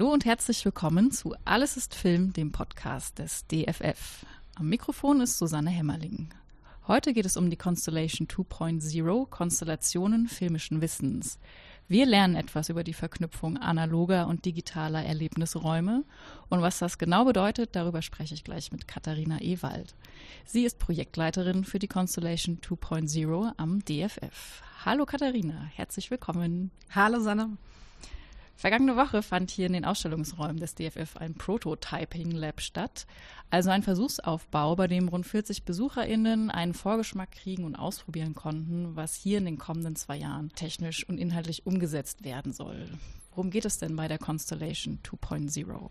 Hallo und herzlich willkommen zu Alles ist Film, dem Podcast des DFF. Am Mikrofon ist Susanne Hämmerling. Heute geht es um die Constellation 2.0, Konstellationen filmischen Wissens. Wir lernen etwas über die Verknüpfung analoger und digitaler Erlebnisräume und was das genau bedeutet, darüber spreche ich gleich mit Katharina Ewald. Sie ist Projektleiterin für die Constellation 2.0 am DFF. Hallo Katharina, herzlich willkommen. Hallo Sanne. Vergangene Woche fand hier in den Ausstellungsräumen des DFF ein Prototyping Lab statt, also ein Versuchsaufbau, bei dem rund 40 BesucherInnen einen Vorgeschmack kriegen und ausprobieren konnten, was hier in den kommenden zwei Jahren technisch und inhaltlich umgesetzt werden soll. Worum geht es denn bei der Constellation 2.0?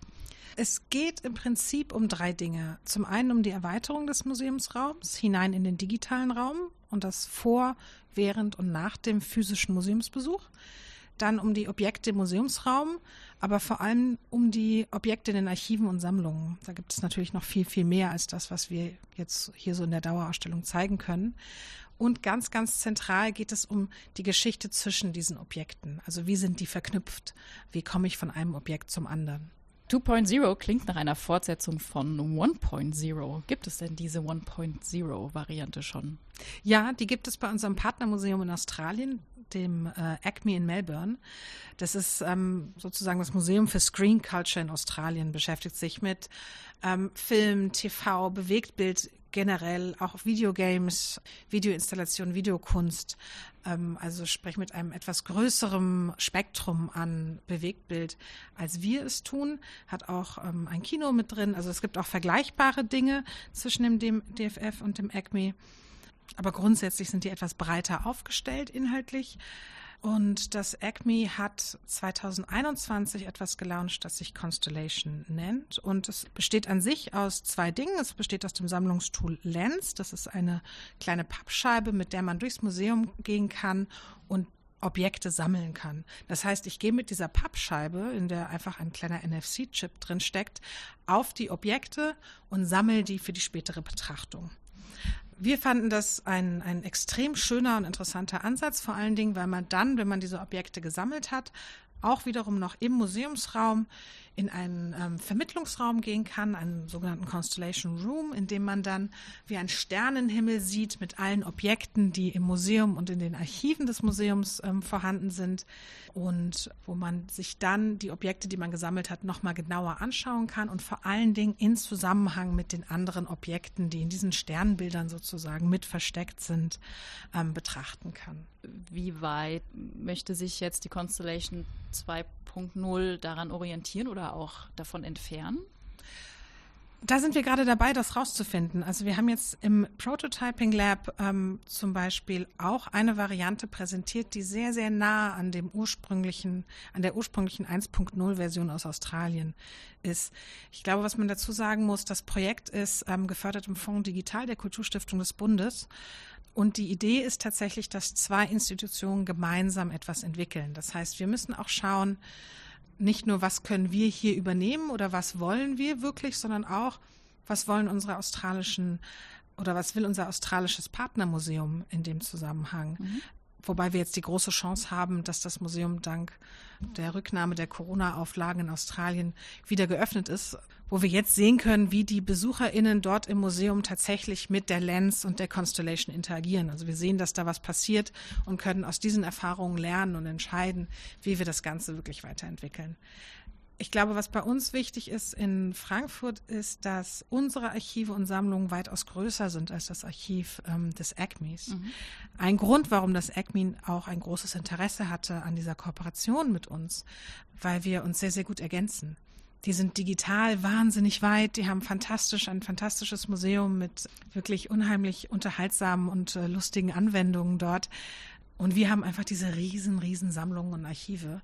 Es geht im Prinzip um drei Dinge. Zum einen um die Erweiterung des Museumsraums hinein in den digitalen Raum und das vor, während und nach dem physischen Museumsbesuch dann um die Objekte im Museumsraum, aber vor allem um die Objekte in den Archiven und Sammlungen. Da gibt es natürlich noch viel, viel mehr als das, was wir jetzt hier so in der Dauerausstellung zeigen können. Und ganz, ganz zentral geht es um die Geschichte zwischen diesen Objekten. Also wie sind die verknüpft? Wie komme ich von einem Objekt zum anderen? 2.0 klingt nach einer Fortsetzung von 1.0. Gibt es denn diese 1.0-Variante schon? Ja, die gibt es bei unserem Partnermuseum in Australien, dem äh, Acme in Melbourne. Das ist ähm, sozusagen das Museum für Screen Culture in Australien, beschäftigt sich mit ähm, Film, TV, Bewegtbild generell, auch Videogames, Videoinstallation, Videokunst. Ähm, also sprich mit einem etwas größerem Spektrum an Bewegtbild, als wir es tun. Hat auch ähm, ein Kino mit drin. Also es gibt auch vergleichbare Dinge zwischen dem DFF und dem ACME. Aber grundsätzlich sind die etwas breiter aufgestellt inhaltlich. Und das Acme hat 2021 etwas gelauncht, das sich Constellation nennt. Und es besteht an sich aus zwei Dingen. Es besteht aus dem Sammlungstool Lens. Das ist eine kleine Pappscheibe, mit der man durchs Museum gehen kann und Objekte sammeln kann. Das heißt, ich gehe mit dieser Pappscheibe, in der einfach ein kleiner NFC-Chip drin steckt, auf die Objekte und sammle die für die spätere Betrachtung wir fanden das ein, ein extrem schöner und interessanter Ansatz, vor allen Dingen, weil man dann, wenn man diese Objekte gesammelt hat, auch wiederum noch im Museumsraum in einen ähm, Vermittlungsraum gehen kann, einen sogenannten Constellation Room, in dem man dann wie ein Sternenhimmel sieht mit allen Objekten, die im Museum und in den Archiven des Museums ähm, vorhanden sind und wo man sich dann die Objekte, die man gesammelt hat, nochmal genauer anschauen kann und vor allen Dingen in Zusammenhang mit den anderen Objekten, die in diesen Sternbildern sozusagen mit versteckt sind, ähm, betrachten kann. Wie weit möchte sich jetzt die Constellation 2.0 daran orientieren oder auch davon entfernen? Da sind wir gerade dabei, das rauszufinden. Also wir haben jetzt im Prototyping Lab ähm, zum Beispiel auch eine Variante präsentiert, die sehr, sehr nah an dem ursprünglichen, an der ursprünglichen 1.0 Version aus Australien ist. Ich glaube, was man dazu sagen muss, das Projekt ist ähm, gefördert im Fonds Digital der Kulturstiftung des Bundes. Und die Idee ist tatsächlich, dass zwei Institutionen gemeinsam etwas entwickeln. Das heißt, wir müssen auch schauen, nicht nur, was können wir hier übernehmen oder was wollen wir wirklich, sondern auch, was wollen unsere australischen oder was will unser australisches Partnermuseum in dem Zusammenhang? Mhm. Wobei wir jetzt die große Chance haben, dass das Museum dank der Rücknahme der Corona-Auflagen in Australien wieder geöffnet ist, wo wir jetzt sehen können, wie die BesucherInnen dort im Museum tatsächlich mit der Lens und der Constellation interagieren. Also wir sehen, dass da was passiert und können aus diesen Erfahrungen lernen und entscheiden, wie wir das Ganze wirklich weiterentwickeln. Ich glaube, was bei uns wichtig ist in Frankfurt, ist, dass unsere Archive und Sammlungen weitaus größer sind als das Archiv ähm, des ACMEs. Mhm. Ein Grund, warum das ACME auch ein großes Interesse hatte an dieser Kooperation mit uns, weil wir uns sehr, sehr gut ergänzen. Die sind digital wahnsinnig weit. Die haben fantastisch, ein fantastisches Museum mit wirklich unheimlich unterhaltsamen und äh, lustigen Anwendungen dort. Und wir haben einfach diese riesen, riesen Sammlungen und Archive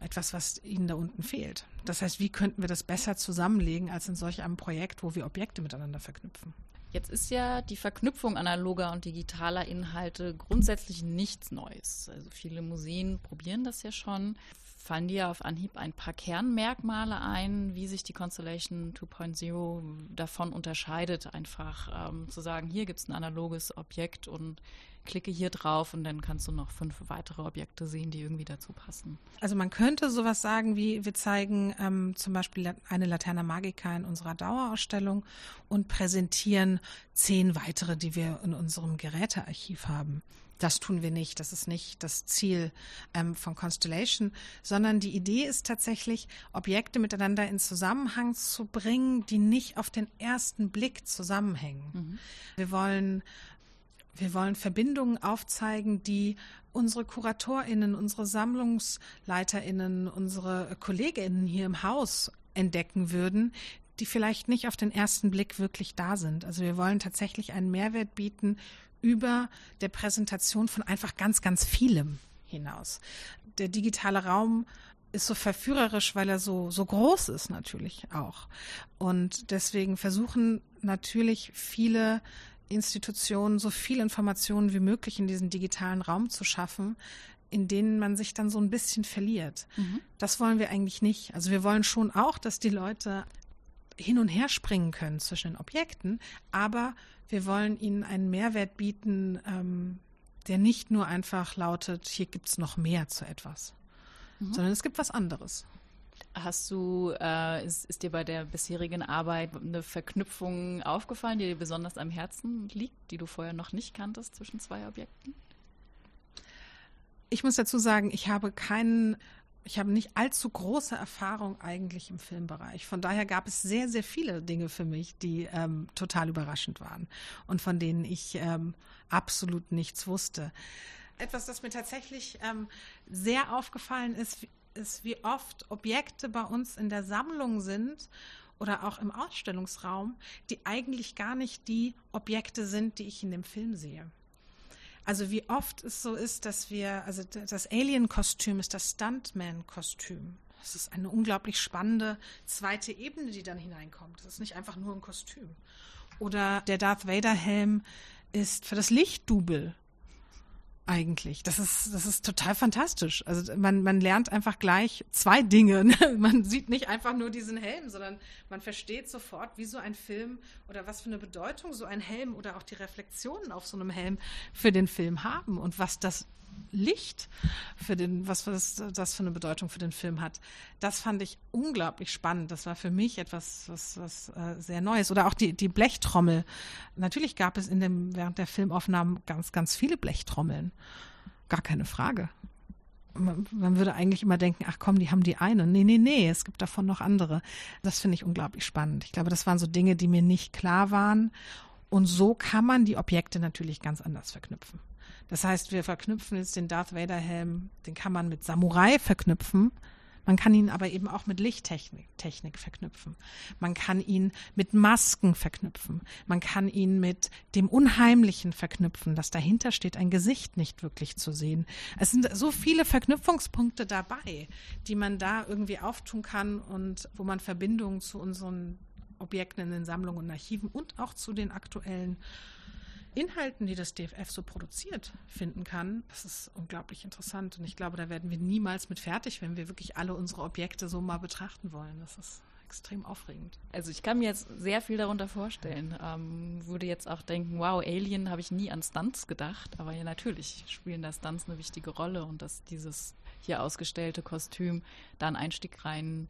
etwas, was ihnen da unten fehlt. Das heißt, wie könnten wir das besser zusammenlegen als in solch einem Projekt, wo wir Objekte miteinander verknüpfen? Jetzt ist ja die Verknüpfung analoger und digitaler Inhalte grundsätzlich nichts Neues. Also viele Museen probieren das ja schon. Fallen dir auf Anhieb ein paar Kernmerkmale ein, wie sich die Constellation 2.0 davon unterscheidet, einfach ähm, zu sagen, hier gibt es ein analoges Objekt und klicke hier drauf und dann kannst du noch fünf weitere Objekte sehen, die irgendwie dazu passen. Also man könnte sowas sagen wie, wir zeigen ähm, zum Beispiel eine Laterna Magica in unserer Dauerausstellung und präsentieren zehn weitere, die wir in unserem Gerätearchiv haben. Das tun wir nicht. Das ist nicht das Ziel ähm, von Constellation, sondern die Idee ist tatsächlich, Objekte miteinander in Zusammenhang zu bringen, die nicht auf den ersten Blick zusammenhängen. Mhm. Wir wollen wir wollen Verbindungen aufzeigen, die unsere KuratorInnen, unsere SammlungsleiterInnen, unsere KollegInnen hier im Haus entdecken würden, die vielleicht nicht auf den ersten Blick wirklich da sind. Also wir wollen tatsächlich einen Mehrwert bieten über der Präsentation von einfach ganz, ganz vielem hinaus. Der digitale Raum ist so verführerisch, weil er so, so groß ist natürlich auch. Und deswegen versuchen natürlich viele Institutionen so viel Informationen wie möglich in diesen digitalen Raum zu schaffen, in denen man sich dann so ein bisschen verliert. Mhm. Das wollen wir eigentlich nicht. Also wir wollen schon auch, dass die Leute hin und her springen können zwischen den Objekten, aber wir wollen ihnen einen Mehrwert bieten, ähm, der nicht nur einfach lautet, hier gibt es noch mehr zu etwas, mhm. sondern es gibt was anderes. Hast du, äh, ist, ist, dir bei der bisherigen Arbeit eine Verknüpfung aufgefallen, die dir besonders am Herzen liegt, die du vorher noch nicht kanntest zwischen zwei Objekten? Ich muss dazu sagen, ich habe keinen ich habe nicht allzu große Erfahrung eigentlich im Filmbereich. Von daher gab es sehr, sehr viele Dinge für mich, die ähm, total überraschend waren und von denen ich ähm, absolut nichts wusste. Etwas, das mir tatsächlich ähm, sehr aufgefallen ist, ist, wie oft Objekte bei uns in der Sammlung sind oder auch im Ausstellungsraum, die eigentlich gar nicht die Objekte sind, die ich in dem Film sehe. Also wie oft es so ist, dass wir, also das Alien-Kostüm ist das Stuntman-Kostüm. Das ist eine unglaublich spannende zweite Ebene, die dann hineinkommt. Das ist nicht einfach nur ein Kostüm. Oder der Darth Vader-Helm ist für das Lichtdubel eigentlich. Das ist, das ist total fantastisch. Also man, man lernt einfach gleich zwei Dinge. Man sieht nicht einfach nur diesen Helm, sondern man versteht sofort, wie so ein Film oder was für eine Bedeutung so ein Helm oder auch die Reflexionen auf so einem Helm für den Film haben und was das Licht für den, was das, das für eine Bedeutung für den Film hat. Das fand ich unglaublich spannend. Das war für mich etwas, was, was äh, sehr Neues. Oder auch die, die Blechtrommel. Natürlich gab es in dem, während der Filmaufnahmen ganz, ganz viele Blechtrommeln. Gar keine Frage. Man, man würde eigentlich immer denken, ach komm, die haben die eine. Nee, nee, nee, es gibt davon noch andere. Das finde ich unglaublich spannend. Ich glaube, das waren so Dinge, die mir nicht klar waren. Und so kann man die Objekte natürlich ganz anders verknüpfen. Das heißt, wir verknüpfen jetzt den Darth Vader Helm, den kann man mit Samurai verknüpfen. Man kann ihn aber eben auch mit Lichttechnik Technik verknüpfen. Man kann ihn mit Masken verknüpfen. Man kann ihn mit dem Unheimlichen verknüpfen, dass dahinter steht, ein Gesicht nicht wirklich zu sehen. Es sind so viele Verknüpfungspunkte dabei, die man da irgendwie auftun kann und wo man Verbindungen zu unseren Objekten in den Sammlungen und Archiven und auch zu den aktuellen Inhalten, die das DFF so produziert, finden kann, das ist unglaublich interessant. Und ich glaube, da werden wir niemals mit fertig, wenn wir wirklich alle unsere Objekte so mal betrachten wollen. Das ist extrem aufregend. Also ich kann mir jetzt sehr viel darunter vorstellen. Ähm, würde jetzt auch denken, wow, Alien habe ich nie an Stunts gedacht, aber ja natürlich spielen da Stunts eine wichtige Rolle und dass dieses hier ausgestellte Kostüm da einen Einstieg rein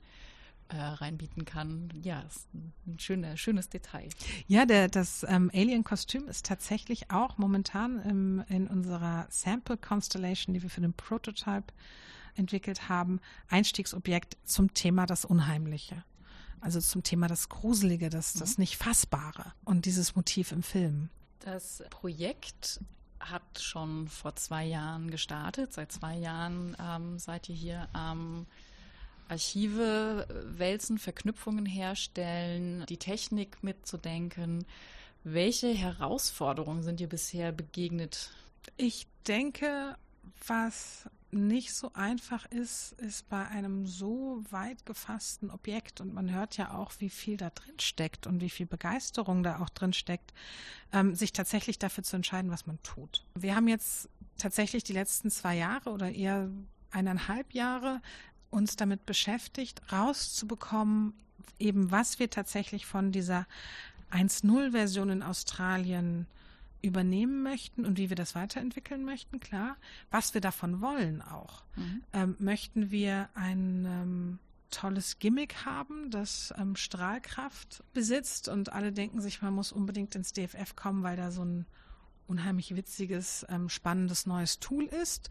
äh, reinbieten kann. Ja, ist ein schöner, schönes Detail. Ja, der, das ähm, Alien-Kostüm ist tatsächlich auch momentan im, in unserer Sample Constellation, die wir für den Prototype entwickelt haben, Einstiegsobjekt zum Thema das Unheimliche. Also zum Thema das Gruselige, das, das mhm. nicht Fassbare und dieses Motiv im Film. Das Projekt hat schon vor zwei Jahren gestartet. Seit zwei Jahren ähm, seid ihr hier am ähm, Archive wälzen, Verknüpfungen herstellen, die Technik mitzudenken. Welche Herausforderungen sind dir bisher begegnet? Ich denke, was nicht so einfach ist, ist bei einem so weit gefassten Objekt und man hört ja auch, wie viel da drin steckt und wie viel Begeisterung da auch drin steckt, ähm, sich tatsächlich dafür zu entscheiden, was man tut. Wir haben jetzt tatsächlich die letzten zwei Jahre oder eher eineinhalb Jahre uns damit beschäftigt, rauszubekommen, eben was wir tatsächlich von dieser 1.0-Version in Australien übernehmen möchten und wie wir das weiterentwickeln möchten, klar. Was wir davon wollen auch. Mhm. Ähm, möchten wir ein ähm, tolles Gimmick haben, das ähm, Strahlkraft besitzt und alle denken sich, man muss unbedingt ins DFF kommen, weil da so ein unheimlich witziges, ähm, spannendes neues Tool ist?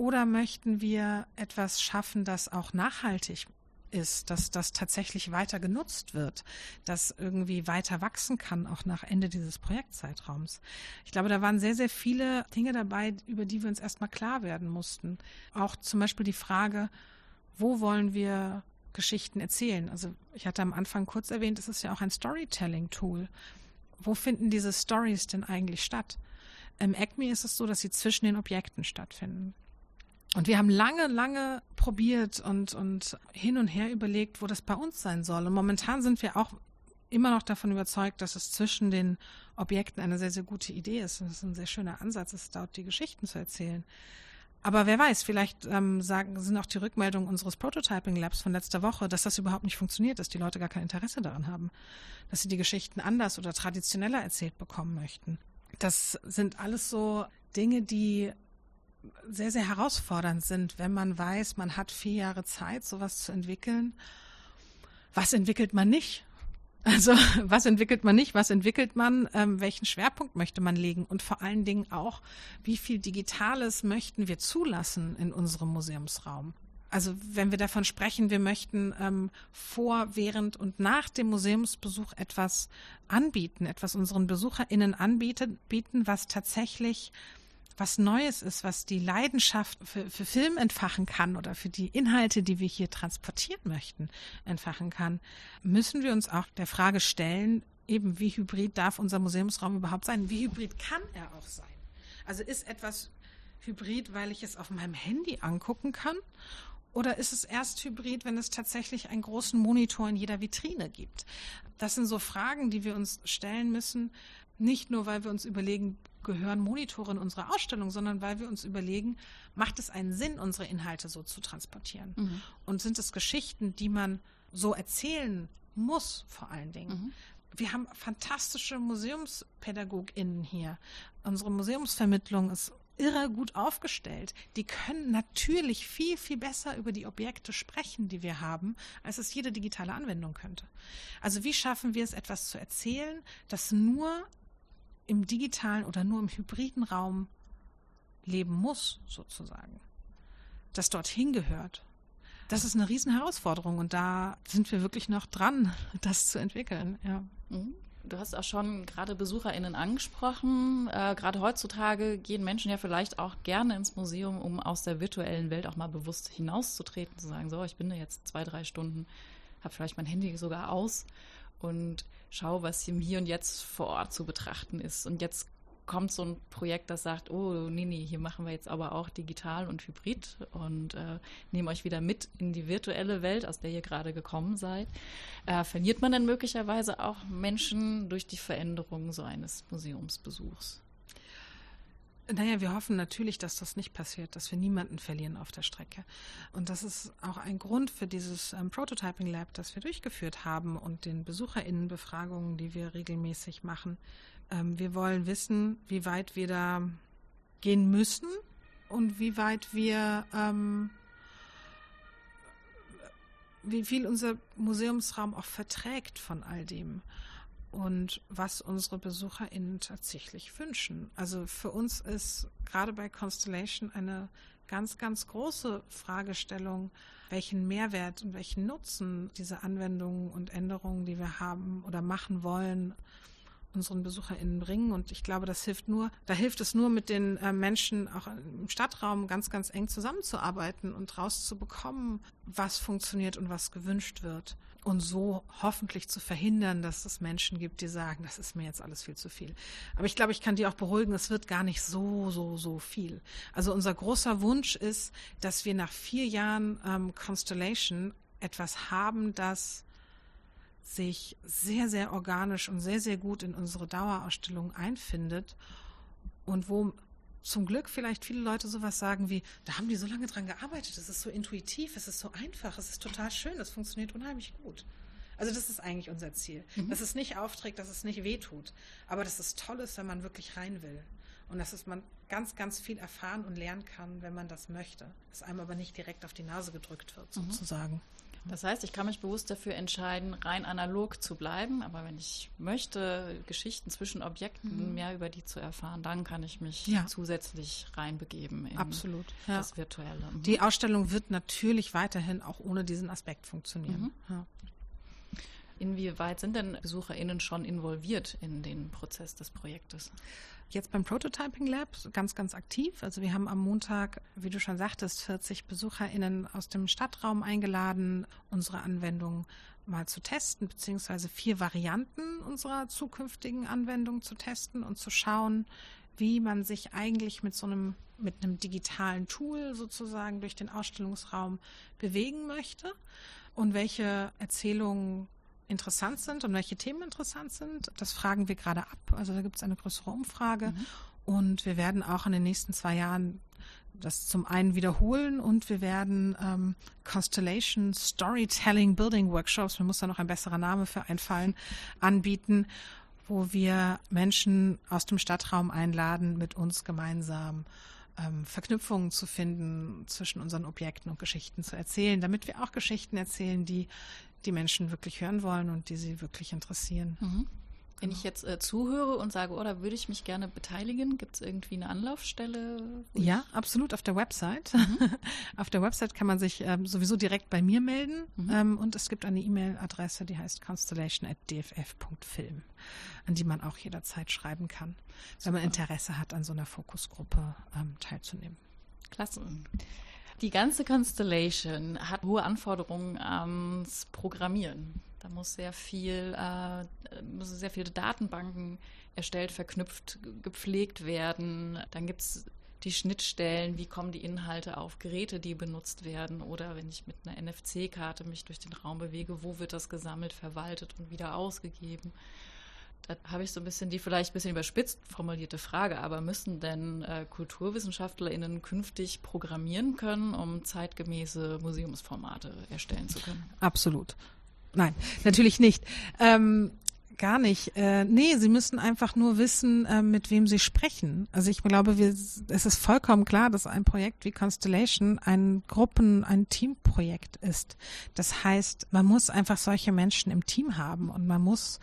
Oder möchten wir etwas schaffen, das auch nachhaltig ist, dass das tatsächlich weiter genutzt wird, dass irgendwie weiter wachsen kann, auch nach Ende dieses Projektzeitraums. Ich glaube, da waren sehr, sehr viele Dinge dabei, über die wir uns erstmal klar werden mussten. Auch zum Beispiel die Frage, wo wollen wir Geschichten erzählen? Also ich hatte am Anfang kurz erwähnt, es ist ja auch ein Storytelling-Tool. Wo finden diese Stories denn eigentlich statt? Im Acme ist es so, dass sie zwischen den Objekten stattfinden. Und wir haben lange, lange probiert und, und hin und her überlegt, wo das bei uns sein soll. Und momentan sind wir auch immer noch davon überzeugt, dass es zwischen den Objekten eine sehr, sehr gute Idee ist. Und das ist ein sehr schöner Ansatz, es dort die Geschichten zu erzählen. Aber wer weiß, vielleicht ähm, sagen, sind auch die Rückmeldungen unseres Prototyping Labs von letzter Woche, dass das überhaupt nicht funktioniert, dass die Leute gar kein Interesse daran haben, dass sie die Geschichten anders oder traditioneller erzählt bekommen möchten. Das sind alles so Dinge, die sehr, sehr herausfordernd sind, wenn man weiß, man hat vier Jahre Zeit, sowas zu entwickeln. Was entwickelt man nicht? Also was entwickelt man nicht, was entwickelt man, ähm, welchen Schwerpunkt möchte man legen und vor allen Dingen auch, wie viel Digitales möchten wir zulassen in unserem Museumsraum. Also wenn wir davon sprechen, wir möchten ähm, vor, während und nach dem Museumsbesuch etwas anbieten, etwas unseren BesucherInnen anbieten, bieten, was tatsächlich was Neues ist, was die Leidenschaft für, für Film entfachen kann oder für die Inhalte, die wir hier transportieren möchten, entfachen kann, müssen wir uns auch der Frage stellen, eben wie hybrid darf unser Museumsraum überhaupt sein? Wie hybrid kann er auch sein? Also ist etwas hybrid, weil ich es auf meinem Handy angucken kann? Oder ist es erst hybrid, wenn es tatsächlich einen großen Monitor in jeder Vitrine gibt? Das sind so Fragen, die wir uns stellen müssen, nicht nur, weil wir uns überlegen, gehören Monitore in unsere Ausstellung, sondern weil wir uns überlegen, macht es einen Sinn, unsere Inhalte so zu transportieren? Mhm. Und sind es Geschichten, die man so erzählen muss, vor allen Dingen? Mhm. Wir haben fantastische MuseumspädagogInnen hier. Unsere Museumsvermittlung ist irre gut aufgestellt. Die können natürlich viel, viel besser über die Objekte sprechen, die wir haben, als es jede digitale Anwendung könnte. Also wie schaffen wir es, etwas zu erzählen, das nur im digitalen oder nur im hybriden Raum leben muss, sozusagen. Das dorthin gehört. Das ist eine Riesenherausforderung und da sind wir wirklich noch dran, das zu entwickeln. Ja. Mhm. Du hast auch schon gerade BesucherInnen angesprochen. Äh, gerade heutzutage gehen Menschen ja vielleicht auch gerne ins Museum, um aus der virtuellen Welt auch mal bewusst hinauszutreten, zu sagen, so, ich bin da jetzt zwei, drei Stunden, habe vielleicht mein Handy sogar aus und schau, was im Hier und Jetzt vor Ort zu betrachten ist. Und jetzt kommt so ein Projekt, das sagt, oh nee, nee, hier machen wir jetzt aber auch digital und hybrid und äh, nehmen euch wieder mit in die virtuelle Welt, aus der ihr gerade gekommen seid. Äh, verliert man dann möglicherweise auch Menschen durch die Veränderung so eines Museumsbesuchs? Naja, wir hoffen natürlich, dass das nicht passiert, dass wir niemanden verlieren auf der Strecke. Und das ist auch ein Grund für dieses ähm, Prototyping Lab, das wir durchgeführt haben und den BesucherInnenbefragungen, die wir regelmäßig machen. Ähm, wir wollen wissen, wie weit wir da gehen müssen und wie weit wir, ähm, wie viel unser Museumsraum auch verträgt von all dem und was unsere BesucherInnen tatsächlich wünschen. Also für uns ist gerade bei Constellation eine ganz, ganz große Fragestellung, welchen Mehrwert und welchen Nutzen diese Anwendungen und Änderungen, die wir haben oder machen wollen, unseren BesucherInnen bringen. Und ich glaube, das hilft nur, da hilft es nur, mit den äh, Menschen auch im Stadtraum ganz, ganz eng zusammenzuarbeiten und rauszubekommen, was funktioniert und was gewünscht wird und so hoffentlich zu verhindern, dass es Menschen gibt, die sagen, das ist mir jetzt alles viel zu viel. Aber ich glaube, ich kann die auch beruhigen, es wird gar nicht so, so, so viel. Also unser großer Wunsch ist, dass wir nach vier Jahren ähm, Constellation etwas haben, das sich sehr, sehr organisch und sehr, sehr gut in unsere Dauerausstellung einfindet und wo zum Glück vielleicht viele Leute sowas sagen wie, da haben die so lange dran gearbeitet, es ist so intuitiv, es ist so einfach, es ist total schön, es funktioniert unheimlich gut. Also das ist eigentlich unser Ziel. Mhm. Dass es nicht aufträgt, dass es nicht wehtut, aber dass es toll ist, wenn man wirklich rein will. Und dass es man ganz, ganz viel erfahren und lernen kann, wenn man das möchte. Dass einem aber nicht direkt auf die Nase gedrückt wird, mhm. sozusagen. Das heißt, ich kann mich bewusst dafür entscheiden, rein analog zu bleiben, aber wenn ich möchte, Geschichten zwischen Objekten, mhm. mehr über die zu erfahren, dann kann ich mich ja. zusätzlich reinbegeben in Absolut, ja. das Virtuelle. Mhm. Die Ausstellung wird natürlich weiterhin auch ohne diesen Aspekt funktionieren. Mhm. Ja. Inwieweit sind denn BesucherInnen schon involviert in den Prozess des Projektes? Jetzt beim Prototyping Lab ganz, ganz aktiv. Also wir haben am Montag, wie du schon sagtest, 40 BesucherInnen aus dem Stadtraum eingeladen, unsere Anwendung mal zu testen, beziehungsweise vier Varianten unserer zukünftigen Anwendung zu testen und zu schauen, wie man sich eigentlich mit so einem, mit einem digitalen Tool sozusagen durch den Ausstellungsraum bewegen möchte und welche Erzählungen interessant sind und welche Themen interessant sind. Das fragen wir gerade ab. Also da gibt es eine größere Umfrage. Mhm. Und wir werden auch in den nächsten zwei Jahren das zum einen wiederholen und wir werden ähm, Constellation Storytelling Building Workshops, mir muss da noch ein besserer Name für einfallen, anbieten, wo wir Menschen aus dem Stadtraum einladen, mit uns gemeinsam ähm, Verknüpfungen zu finden zwischen unseren Objekten und Geschichten zu erzählen, damit wir auch Geschichten erzählen, die die Menschen wirklich hören wollen und die sie wirklich interessieren. Mhm. Wenn ich jetzt äh, zuhöre und sage, oh, da würde ich mich gerne beteiligen, gibt es irgendwie eine Anlaufstelle? Ja, absolut, auf der Website. Mhm. auf der Website kann man sich ähm, sowieso direkt bei mir melden mhm. ähm, und es gibt eine E-Mail-Adresse, die heißt constellation.dff.film, an die man auch jederzeit schreiben kann, Super. wenn man Interesse hat, an so einer Fokusgruppe ähm, teilzunehmen. Klasse. Die ganze Constellation hat hohe Anforderungen ans Programmieren. Da muss sehr viel, äh, müssen sehr viele Datenbanken erstellt, verknüpft, gepflegt werden. Dann gibt es die Schnittstellen, wie kommen die Inhalte auf Geräte, die benutzt werden oder wenn ich mit einer NFC-Karte mich durch den Raum bewege, wo wird das gesammelt, verwaltet und wieder ausgegeben. Da habe ich so ein bisschen die vielleicht ein bisschen überspitzt formulierte Frage, aber müssen denn äh, KulturwissenschaftlerInnen künftig programmieren können, um zeitgemäße Museumsformate erstellen zu können? Absolut. Nein, natürlich nicht. Ähm, gar nicht. Äh, nee, sie müssen einfach nur wissen, äh, mit wem sie sprechen. Also ich glaube, wir, es ist vollkommen klar, dass ein Projekt wie Constellation ein Gruppen-, ein Teamprojekt ist. Das heißt, man muss einfach solche Menschen im Team haben und man muss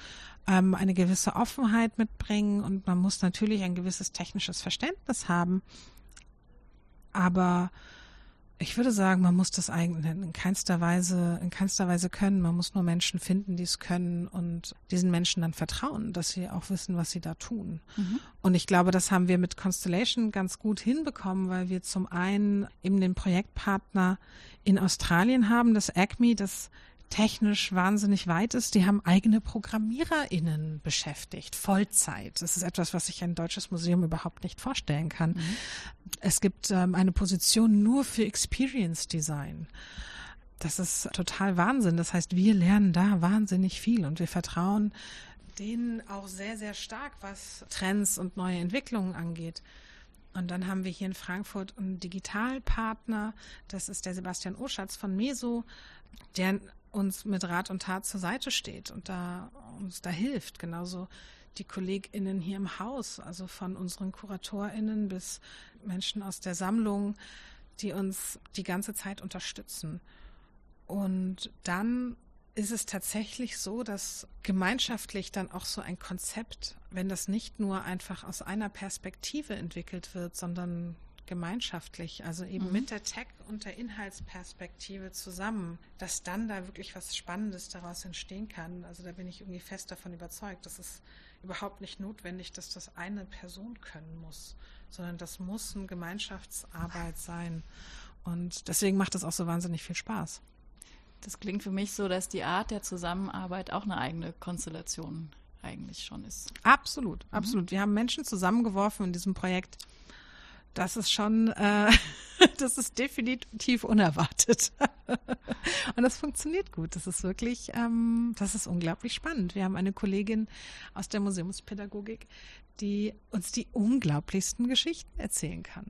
ähm, eine gewisse Offenheit mitbringen und man muss natürlich ein gewisses technisches Verständnis haben. Aber ich würde sagen, man muss das eigentlich in keinster Weise, in keinster Weise können. Man muss nur Menschen finden, die es können und diesen Menschen dann vertrauen, dass sie auch wissen, was sie da tun. Mhm. Und ich glaube, das haben wir mit Constellation ganz gut hinbekommen, weil wir zum einen eben den Projektpartner in Australien haben, das ACME, das technisch wahnsinnig weit ist. Die haben eigene ProgrammiererInnen beschäftigt, Vollzeit. Das ist etwas, was sich ein deutsches Museum überhaupt nicht vorstellen kann. Mhm. Es gibt ähm, eine Position nur für Experience Design. Das ist total Wahnsinn. Das heißt, wir lernen da wahnsinnig viel und wir vertrauen denen auch sehr, sehr stark, was Trends und neue Entwicklungen angeht. Und dann haben wir hier in Frankfurt einen Digitalpartner, das ist der Sebastian Oschatz von Meso, der uns mit Rat und Tat zur Seite steht und da uns da hilft. Genauso die KollegInnen hier im Haus, also von unseren KuratorInnen bis Menschen aus der Sammlung, die uns die ganze Zeit unterstützen. Und dann ist es tatsächlich so, dass gemeinschaftlich dann auch so ein Konzept, wenn das nicht nur einfach aus einer Perspektive entwickelt wird, sondern gemeinschaftlich, also eben mhm. mit der Tech- und der Inhaltsperspektive zusammen, dass dann da wirklich was Spannendes daraus entstehen kann. Also da bin ich irgendwie fest davon überzeugt, dass es überhaupt nicht notwendig, dass das eine Person können muss, sondern das muss eine Gemeinschaftsarbeit sein. Und deswegen macht es auch so wahnsinnig viel Spaß. Das klingt für mich so, dass die Art der Zusammenarbeit auch eine eigene Konstellation eigentlich schon ist. Absolut, absolut. Mhm. Wir haben Menschen zusammengeworfen in diesem Projekt, das ist schon, äh, das ist definitiv unerwartet. Und das funktioniert gut. Das ist wirklich, ähm, das ist unglaublich spannend. Wir haben eine Kollegin aus der Museumspädagogik, die uns die unglaublichsten Geschichten erzählen kann.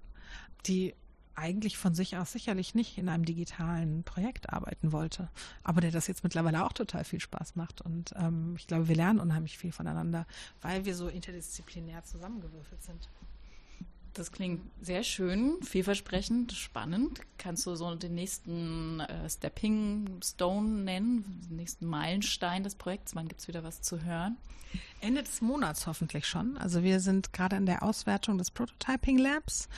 Die eigentlich von sich aus sicherlich nicht in einem digitalen Projekt arbeiten wollte, aber der das jetzt mittlerweile auch total viel Spaß macht. Und ähm, ich glaube, wir lernen unheimlich viel voneinander, weil wir so interdisziplinär zusammengewürfelt sind. Das klingt sehr schön, vielversprechend, spannend. Kannst du so den nächsten äh, Stepping Stone nennen, den nächsten Meilenstein des Projekts? Wann gibt es wieder was zu hören? Ende des Monats hoffentlich schon. Also wir sind gerade in der Auswertung des Prototyping Labs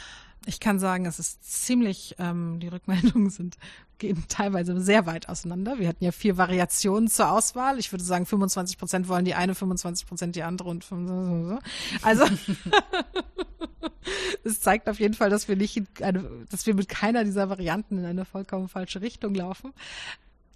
ich kann sagen, es ist ziemlich, ähm, die Rückmeldungen sind, gehen teilweise sehr weit auseinander. Wir hatten ja vier Variationen zur Auswahl. Ich würde sagen, 25 Prozent wollen die eine, 25 Prozent die andere und also es zeigt auf jeden Fall, dass wir nicht eine, dass wir mit keiner dieser Varianten in eine vollkommen falsche Richtung laufen.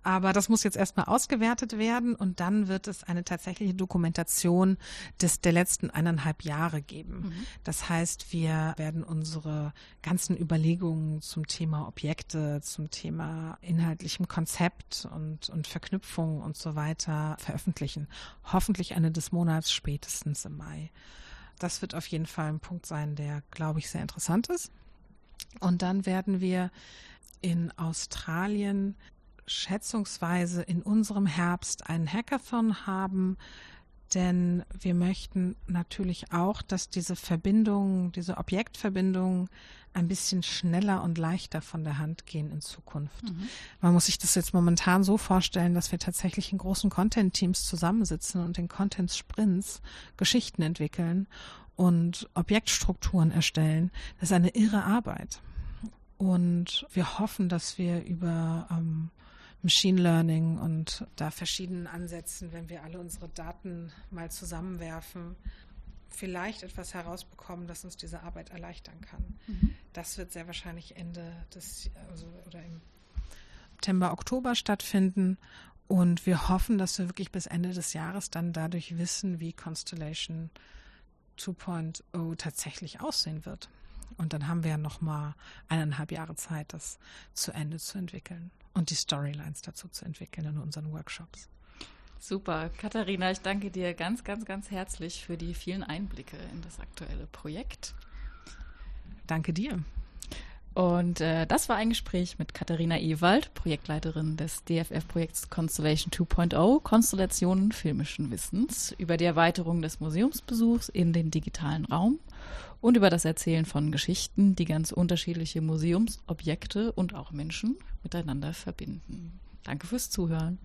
Aber das muss jetzt erstmal ausgewertet werden und dann wird es eine tatsächliche Dokumentation des, der letzten eineinhalb Jahre geben. Mhm. Das heißt, wir werden unsere ganzen Überlegungen zum Thema Objekte, zum Thema inhaltlichem Konzept und, und Verknüpfung und so weiter veröffentlichen. Hoffentlich Ende des Monats, spätestens im Mai. Das wird auf jeden Fall ein Punkt sein, der, glaube ich, sehr interessant ist. Und dann werden wir in Australien schätzungsweise in unserem Herbst einen Hackathon haben, denn wir möchten natürlich auch, dass diese Verbindungen, diese Objektverbindungen ein bisschen schneller und leichter von der Hand gehen in Zukunft. Mhm. Man muss sich das jetzt momentan so vorstellen, dass wir tatsächlich in großen Content-Teams zusammensitzen und in Content-Sprints Geschichten entwickeln und Objektstrukturen erstellen. Das ist eine irre Arbeit. Und wir hoffen, dass wir über ähm, Machine Learning und da verschiedenen Ansätzen, wenn wir alle unsere Daten mal zusammenwerfen, vielleicht etwas herausbekommen, das uns diese Arbeit erleichtern kann. Mhm. Das wird sehr wahrscheinlich Ende des also, oder im September, Oktober stattfinden. Und wir hoffen, dass wir wirklich bis Ende des Jahres dann dadurch wissen, wie Constellation 2.0 tatsächlich aussehen wird. Und dann haben wir ja noch mal eineinhalb Jahre Zeit, das zu Ende zu entwickeln und die Storylines dazu zu entwickeln in unseren Workshops. Super. Katharina, ich danke dir ganz, ganz, ganz herzlich für die vielen Einblicke in das aktuelle Projekt. Danke dir. Und äh, das war ein Gespräch mit Katharina Ewald, Projektleiterin des DFF-Projekts Constellation 2.0, Konstellationen filmischen Wissens, über die Erweiterung des Museumsbesuchs in den digitalen Raum und über das Erzählen von Geschichten, die ganz unterschiedliche Museumsobjekte und auch Menschen miteinander verbinden. Danke fürs Zuhören.